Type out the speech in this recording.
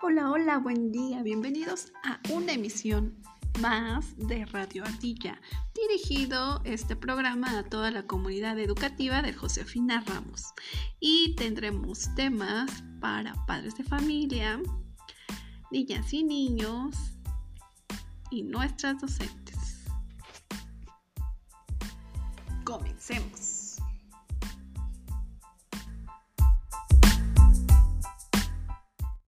Hola, hola, buen día. Bienvenidos a una emisión más de Radio Ardilla, dirigido este programa a toda la comunidad educativa de Josefina Ramos. Y tendremos temas para padres de familia, niñas y niños y nuestras docentes. Comencemos.